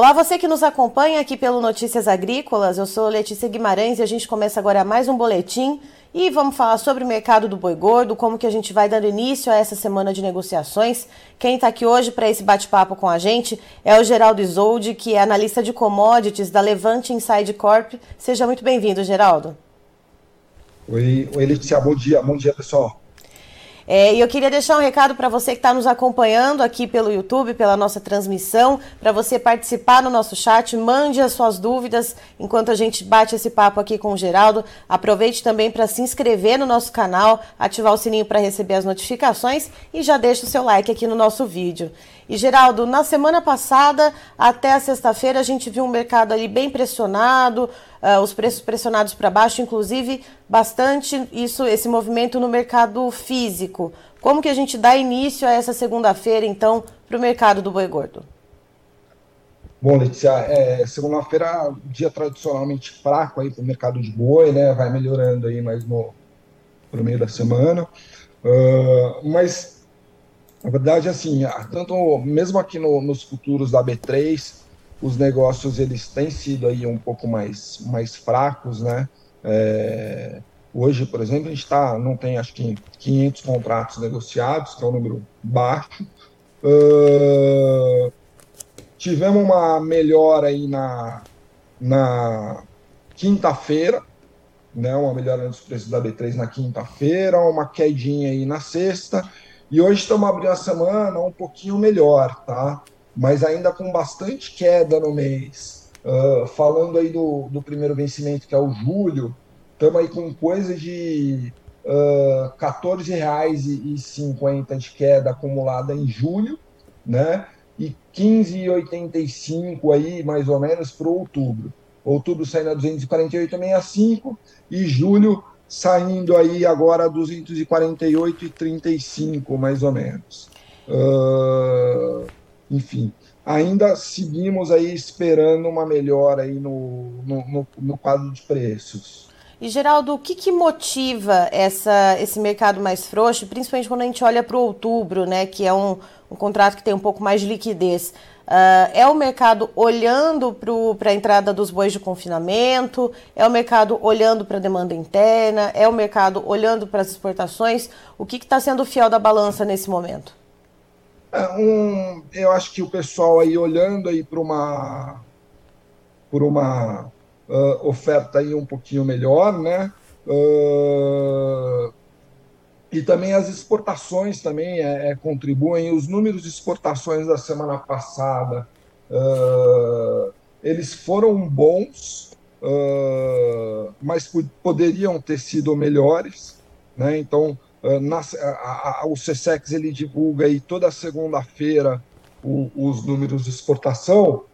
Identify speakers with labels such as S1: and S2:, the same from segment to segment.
S1: Olá, você que nos acompanha aqui pelo Notícias Agrícolas. Eu sou Letícia Guimarães e a gente começa agora mais um boletim e vamos falar sobre o mercado do boi gordo, como que a gente vai dando início a essa semana de negociações. Quem está aqui hoje para esse bate-papo com a gente é o Geraldo Isolde, que é analista de commodities da Levante Inside Corp. Seja muito bem-vindo, Geraldo.
S2: Oi, oi Letícia, bom dia, bom dia pessoal.
S1: É, e eu queria deixar um recado para você que está nos acompanhando aqui pelo YouTube, pela nossa transmissão, para você participar no nosso chat, mande as suas dúvidas enquanto a gente bate esse papo aqui com o Geraldo. Aproveite também para se inscrever no nosso canal, ativar o sininho para receber as notificações e já deixa o seu like aqui no nosso vídeo. E Geraldo, na semana passada até a sexta-feira a gente viu um mercado ali bem pressionado, uh, os preços pressionados para baixo, inclusive bastante isso, esse movimento no mercado físico. Como que a gente dá início a essa segunda-feira, então, para o mercado do boi gordo?
S2: Bom, Letícia, é, segunda-feira, dia tradicionalmente fraco aí para o mercado de boi, né? Vai melhorando aí mais no pro meio da semana. Uh, mas na verdade, assim, tanto mesmo aqui no, nos futuros da B3, os negócios eles têm sido aí um pouco mais, mais fracos, né? É, hoje, por exemplo, a gente tá, não tem acho que 500 contratos negociados, que é um número baixo. Uh, tivemos uma melhora aí na, na quinta-feira, né? Uma melhora nos preços da B3 na quinta-feira, uma quedinha aí na sexta e hoje estamos abrindo a semana um pouquinho melhor, tá? Mas ainda com bastante queda no mês. Uh, falando aí do, do primeiro vencimento, que é o julho, estamos aí com coisa de uh, R$ 14,50 de queda acumulada em julho, né? E 15,85 aí, mais ou menos, para outubro. Outubro saindo a 248,65 e julho saindo aí agora 248,35 mais ou menos. Uh, enfim, ainda seguimos aí esperando uma melhora aí no, no, no, no quadro de preços.
S1: E Geraldo, o que, que motiva essa, esse mercado mais frouxo, principalmente quando a gente olha para o outubro, né, que é um, um contrato que tem um pouco mais de liquidez? Uh, é o mercado olhando para a entrada dos bois de confinamento? É o mercado olhando para a demanda interna? É o mercado olhando para as exportações? O que está sendo fiel da balança nesse momento?
S2: É um, eu acho que o pessoal aí olhando aí para uma por uma uh, oferta aí um pouquinho melhor, né? Uh, e também as exportações também é, é, contribuem. Os números de exportações da semana passada uh, eles foram bons, uh, mas poderiam ter sido melhores. Né? Então, uh, na, a, a, o CSEX ele divulga aí toda segunda-feira os números de exportação.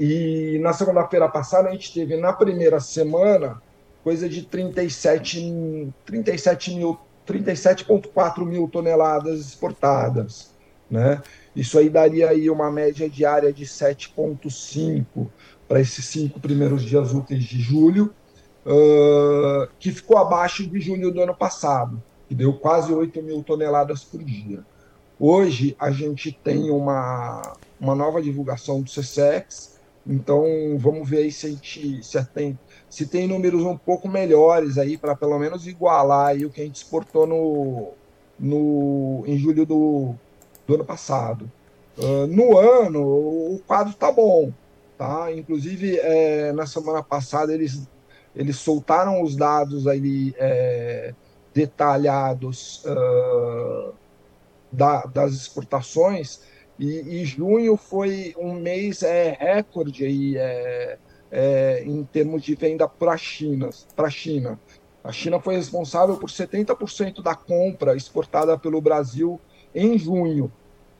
S2: E na segunda-feira passada a gente teve na primeira semana coisa de 37, 37 mil, 37,4 mil toneladas exportadas, né? Isso aí daria aí uma média diária de 7,5 para esses cinco primeiros dias úteis de julho, uh, que ficou abaixo de julho do ano passado, que deu quase 8 mil toneladas por dia. Hoje a gente tem uma, uma nova divulgação do CSEX, então vamos ver aí se a gente se tem, se tem números um pouco melhores aí para pelo menos igualar aí o que a gente exportou no, no em julho do, do ano passado. Uh, no ano o quadro está bom, tá? Inclusive é, na semana passada eles eles soltaram os dados aí é, detalhados uh, da, das exportações e, e, junho foi um mês é, recorde aí, é, é, em termos de venda para a China. A China foi responsável por 70% da compra exportada pelo Brasil em junho.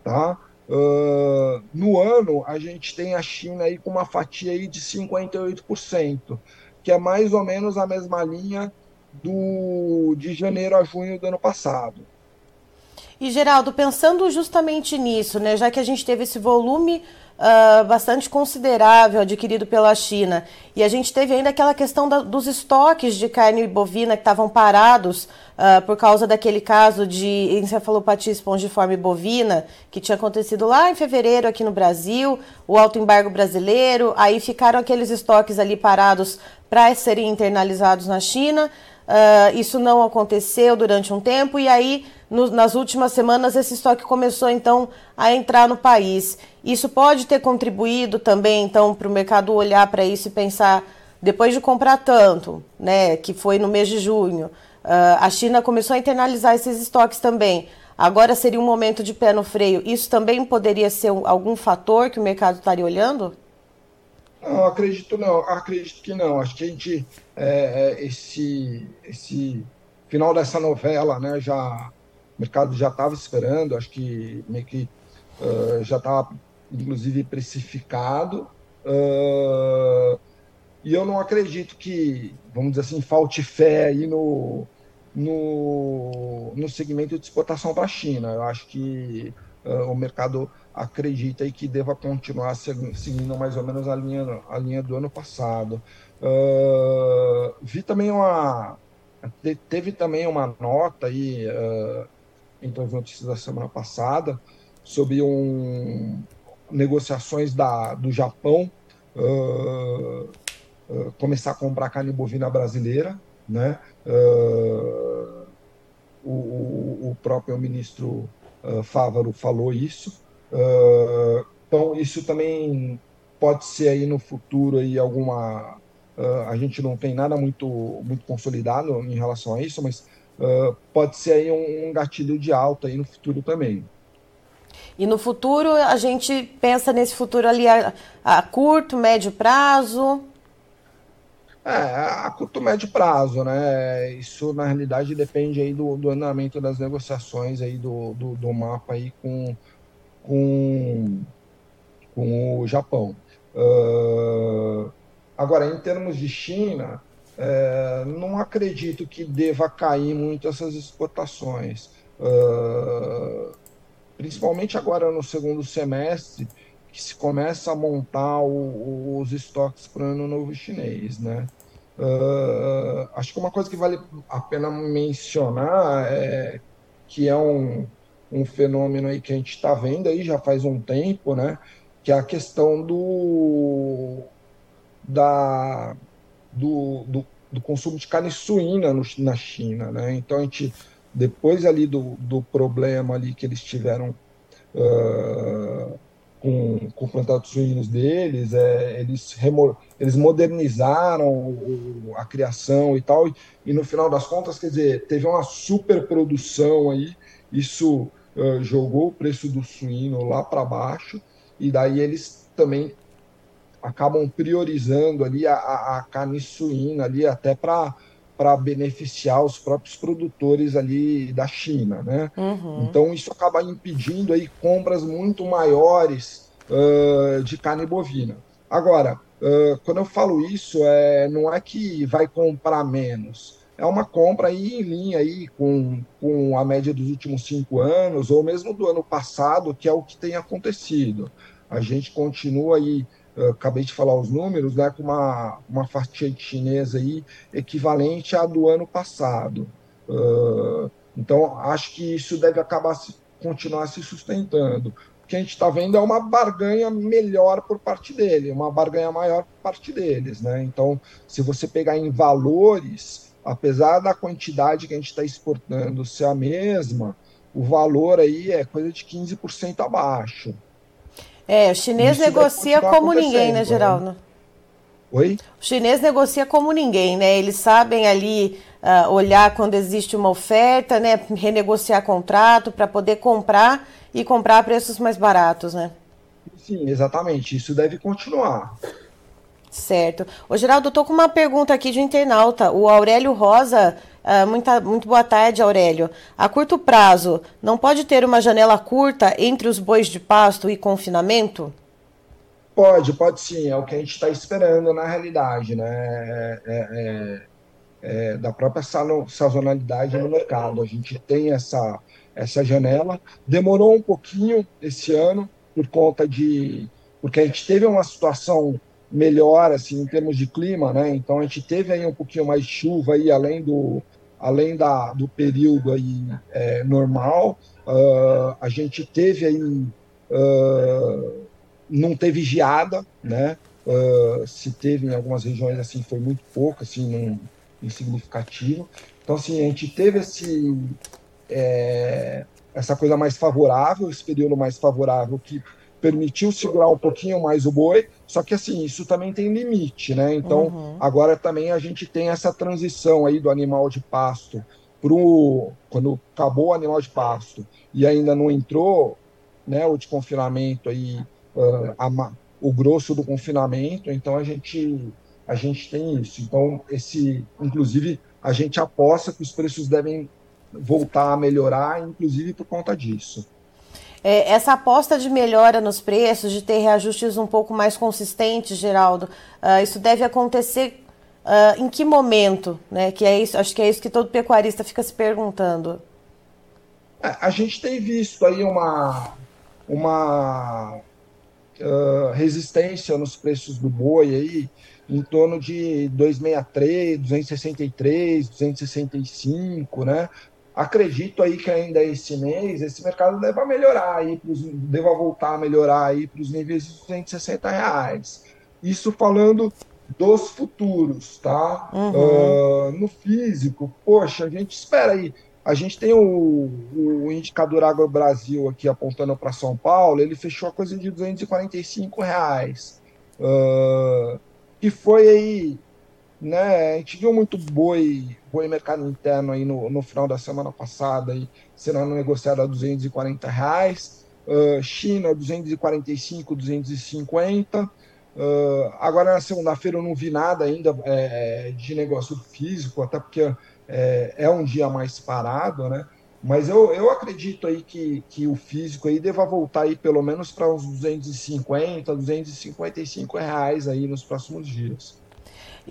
S2: Tá? Uh, no ano, a gente tem a China aí com uma fatia aí de 58%, que é mais ou menos a mesma linha do, de janeiro a junho do ano passado.
S1: E Geraldo, pensando justamente nisso, né, já que a gente teve esse volume uh, bastante considerável adquirido pela China. E a gente teve ainda aquela questão da, dos estoques de carne bovina que estavam parados uh, por causa daquele caso de encefalopatia espongiforme bovina que tinha acontecido lá em fevereiro aqui no Brasil, o alto embargo brasileiro, aí ficaram aqueles estoques ali parados para serem internalizados na China. Uh, isso não aconteceu durante um tempo e aí no, nas últimas semanas esse estoque começou então a entrar no país. Isso pode ter contribuído também então para o mercado olhar para isso e pensar depois de comprar tanto, né, que foi no mês de junho, uh, a China começou a internalizar esses estoques também. Agora seria um momento de pé no freio. Isso também poderia ser um, algum fator que o mercado estaria olhando?
S2: Não, acredito não, acredito que não. Acho que a gente, é, é, esse, esse final dessa novela, né, já, o mercado já estava esperando, acho que meio que uh, já estava, inclusive, precificado. Uh, e eu não acredito que, vamos dizer assim, falte fé aí no, no, no segmento de exportação para a China. Eu acho que uh, o mercado acredita e que deva continuar seguindo mais ou menos a linha, a linha do ano passado. Uh, vi também uma. Teve também uma nota aí, uh, entre as notícias da semana passada, sobre um, negociações da, do Japão uh, uh, começar a comprar carne bovina brasileira, né? Uh, o, o, próprio ministro Fávaro falou isso. Então, isso também pode ser aí no futuro aí alguma. A gente não tem nada muito, muito consolidado em relação a isso, mas uh, pode ser aí um, um, gatilho de alta aí no futuro também.
S1: E no futuro, a gente pensa nesse futuro ali a, a curto, médio prazo?
S2: É, a curto, médio prazo, né? Isso, na realidade, depende aí do, do andamento das negociações aí do, do, do mapa aí com com, com o Japão. Uh, agora, em termos de China, é, não acredito que deva cair muito essas exportações, uh, principalmente agora no segundo semestre, que se começa a montar o, os estoques para o ano novo chinês, né? Uh, acho que uma coisa que vale a pena mencionar é que é um, um fenômeno aí que a gente está vendo aí já faz um tempo, né? Que é a questão do da do, do, do consumo de carne suína no, na China, né? Então a gente depois ali do, do problema ali que eles tiveram uh, com, com plantados suínos deles, é, eles, remo, eles modernizaram o, a criação e tal, e, e, no final das contas, quer dizer, teve uma superprodução aí, isso uh, jogou o preço do suíno lá para baixo, e daí eles também acabam priorizando ali a, a, a carne suína ali até para para beneficiar os próprios produtores ali da China, né? Uhum. Então isso acaba impedindo aí compras muito maiores uh, de carne bovina. Agora, uh, quando eu falo isso, é, não é que vai comprar menos, é uma compra aí em linha aí com, com a média dos últimos cinco anos, ou mesmo do ano passado, que é o que tem acontecido. A gente continua aí, acabei de falar os números, né, com uma, uma fatia chinesa aí equivalente à do ano passado. Uh, então, acho que isso deve acabar se, continuar se sustentando. O que a gente está vendo é uma barganha melhor por parte dele, uma barganha maior por parte deles. Né? Então, se você pegar em valores, apesar da quantidade que a gente está exportando ser a mesma, o valor aí é coisa de 15% abaixo.
S1: É, o chinês negocia como ninguém, né, né? Geraldo? Né?
S2: Oi?
S1: O chinês negocia como ninguém, né? Eles sabem ali uh, olhar quando existe uma oferta, né? Renegociar contrato para poder comprar e comprar a preços mais baratos, né?
S2: Sim, exatamente. Isso deve continuar.
S1: Certo. Ô, Geraldo, eu tô com uma pergunta aqui de um internauta. O Aurélio Rosa, uh, muita, muito boa tarde, Aurélio. A curto prazo, não pode ter uma janela curta entre os bois de pasto e confinamento?
S2: Pode, pode sim. É o que a gente está esperando na realidade, né? É, é, é, é da própria sazonalidade no mercado. A gente tem essa, essa janela. Demorou um pouquinho esse ano por conta de porque a gente teve uma situação melhor assim em termos de clima, né? Então a gente teve aí um pouquinho mais de chuva aí além do além da, do período aí é, normal, uh, a gente teve aí uh, não teve geada, né? Uh, se teve em algumas regiões assim foi muito pouco, assim, não, insignificativo. Então assim a gente teve esse é, essa coisa mais favorável, esse período mais favorável que permitiu segurar um pouquinho mais o boi, só que assim, isso também tem limite, né? Então, uhum. agora também a gente tem essa transição aí do animal de pasto pro quando acabou o animal de pasto e ainda não entrou, né, o de confinamento aí uh, a, o grosso do confinamento, então a gente a gente tem isso. Então, esse inclusive a gente aposta que os preços devem voltar a melhorar, inclusive por conta disso.
S1: É, essa aposta de melhora nos preços, de ter reajustes um pouco mais consistentes, Geraldo, uh, isso deve acontecer uh, em que momento? Né? Que é isso, acho que é isso que todo pecuarista fica se perguntando.
S2: É, a gente tem visto aí uma, uma uh, resistência nos preços do boi aí, em torno de 263, 263, 265, né? Acredito aí que ainda esse mês esse mercado deva melhorar aí, pros, deva voltar a melhorar aí para os níveis de 260 reais. Isso falando dos futuros, tá? Uhum. Uh, no físico, poxa, a gente espera aí. A gente tem o, o indicador Agro Brasil aqui apontando para São Paulo, ele fechou a coisa de 245 reais. Uh, que foi aí né? A gente viu muito boi, boi mercado interno aí no, no final da semana passada aí, sendo negociado a 240 reais. Uh, China 245, 250. Uh, agora na segunda-feira eu não vi nada ainda é, de negócio físico, até porque é, é, um dia mais parado, né? Mas eu, eu acredito aí que, que o físico aí deva voltar aí pelo menos para uns 250, 255 reais aí nos próximos dias.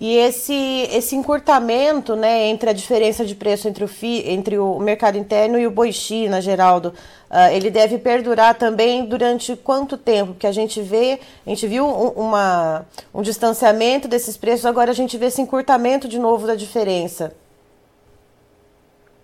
S1: E esse, esse encurtamento né, entre a diferença de preço entre o, fi, entre o mercado interno e o boi China, Geraldo, uh, ele deve perdurar também durante quanto tempo? Porque a gente vê, a gente viu um, uma, um distanciamento desses preços, agora a gente vê esse encurtamento de novo da diferença.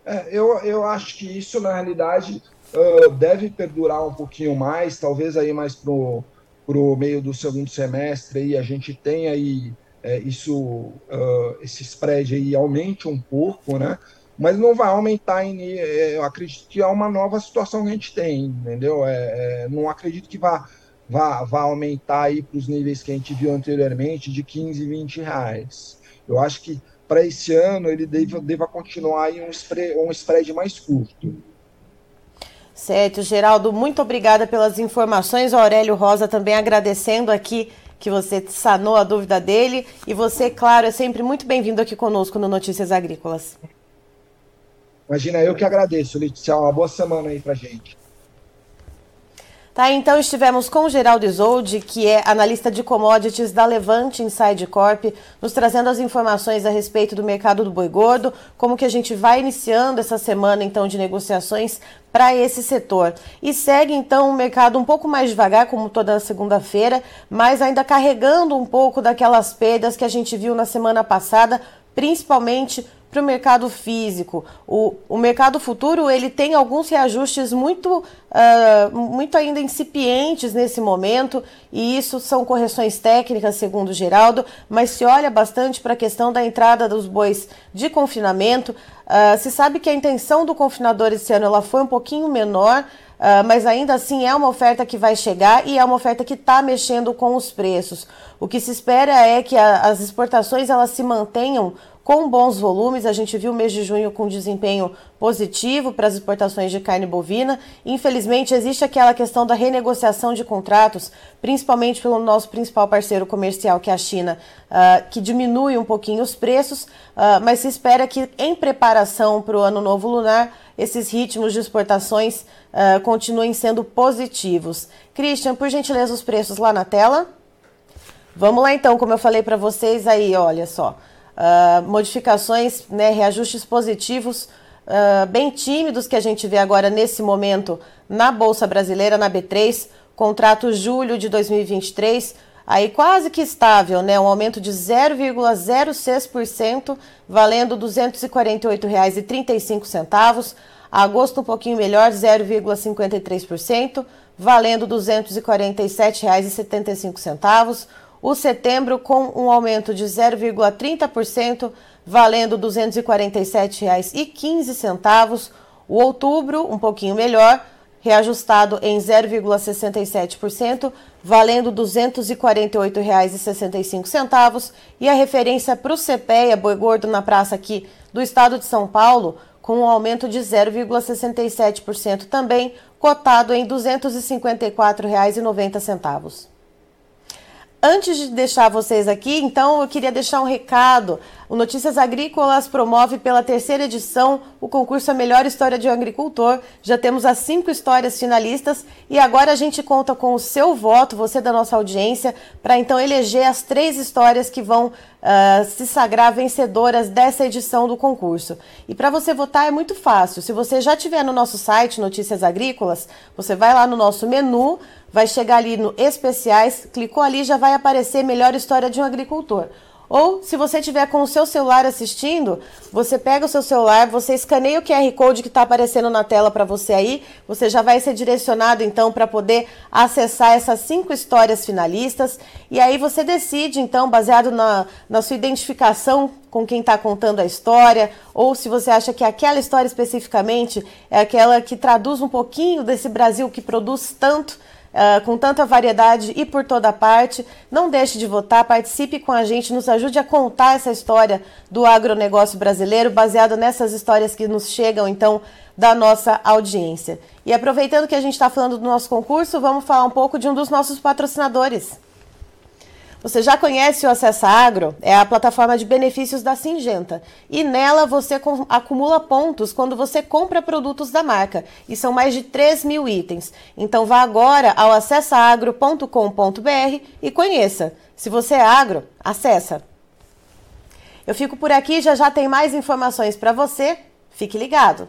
S2: É, eu, eu acho que isso, na realidade, uh, deve perdurar um pouquinho mais, talvez aí mais para o meio do segundo semestre, aí a gente tem aí é, isso, uh, esse spread aí aumente um pouco, né? Mas não vai aumentar, em, é, eu acredito que é uma nova situação que a gente tem, entendeu? É, é não acredito que vá, vá, vá aumentar aí para os níveis que a gente viu anteriormente, de 15, 20 reais. Eu acho que para esse ano ele deva, deva continuar em um spread, um spread mais curto.
S1: Certo, Geraldo, muito obrigada pelas informações. O Aurélio Rosa também agradecendo aqui que você sanou a dúvida dele. E você, claro, é sempre muito bem-vindo aqui conosco no Notícias Agrícolas.
S2: Imagina, eu que agradeço, Letícia. Uma boa semana aí pra gente.
S1: Tá, então estivemos com Geraldo Isoldi, que é analista de commodities da Levante Inside Corp, nos trazendo as informações a respeito do mercado do boi gordo, como que a gente vai iniciando essa semana então de negociações para esse setor. E segue então o mercado um pouco mais devagar, como toda segunda-feira, mas ainda carregando um pouco daquelas perdas que a gente viu na semana passada, principalmente para o mercado físico. O, o mercado futuro ele tem alguns reajustes muito, uh, muito ainda incipientes nesse momento, e isso são correções técnicas, segundo Geraldo, mas se olha bastante para a questão da entrada dos bois de confinamento. Uh, se sabe que a intenção do confinador esse ano ela foi um pouquinho menor, Uh, mas ainda assim é uma oferta que vai chegar e é uma oferta que está mexendo com os preços. O que se espera é que a, as exportações elas se mantenham com bons volumes. A gente viu o mês de junho com desempenho positivo para as exportações de carne bovina. Infelizmente, existe aquela questão da renegociação de contratos, principalmente pelo nosso principal parceiro comercial, que é a China, uh, que diminui um pouquinho os preços, uh, mas se espera que, em preparação para o ano novo lunar, esses ritmos de exportações uh, continuem sendo positivos. Christian, por gentileza, os preços lá na tela. Vamos lá então, como eu falei para vocês aí, olha só uh, modificações, né, reajustes positivos uh, bem tímidos que a gente vê agora nesse momento na Bolsa Brasileira, na B3, Contrato julho de 2023, aí quase que estável, né? Um aumento de 0,06%, valendo R$ 248,35. Agosto um pouquinho melhor, 0,53%, valendo R$ 247,75. O setembro com um aumento de 0,30%, valendo R$ 247,15. O outubro um pouquinho melhor, reajustado em 0,67%, valendo R$ 248,65. E a referência para o CPEA, boi gordo na praça aqui do estado de São Paulo, com um aumento de 0,67% também, cotado em R$ 254,90. Antes de deixar vocês aqui, então eu queria deixar um recado. O Notícias Agrícolas promove pela terceira edição o concurso A Melhor História de um Agricultor. Já temos as cinco histórias finalistas e agora a gente conta com o seu voto, você da nossa audiência, para então eleger as três histórias que vão uh, se sagrar vencedoras dessa edição do concurso. E para você votar é muito fácil. Se você já estiver no nosso site Notícias Agrícolas, você vai lá no nosso menu vai chegar ali no especiais, clicou ali já vai aparecer melhor história de um agricultor. Ou, se você tiver com o seu celular assistindo, você pega o seu celular, você escaneia o QR Code que está aparecendo na tela para você aí, você já vai ser direcionado então para poder acessar essas cinco histórias finalistas. E aí você decide, então, baseado na, na sua identificação com quem está contando a história, ou se você acha que aquela história especificamente é aquela que traduz um pouquinho desse Brasil que produz tanto uh, com tanta variedade e por toda parte. Não deixe de votar, participe com a gente, nos ajude a contar essa história do agronegócio brasileiro, baseado nessas histórias que nos chegam, então, da nossa audiência. E aproveitando que a gente está falando do nosso concurso, vamos falar um pouco de um dos nossos patrocinadores. Você já conhece o Acessa Agro? É a plataforma de benefícios da Singenta. E nela você acumula pontos quando você compra produtos da marca. E são mais de 3 mil itens. Então vá agora ao acessaagro.com.br e conheça. Se você é agro, acessa. Eu fico por aqui, já já tem mais informações para você. Fique ligado.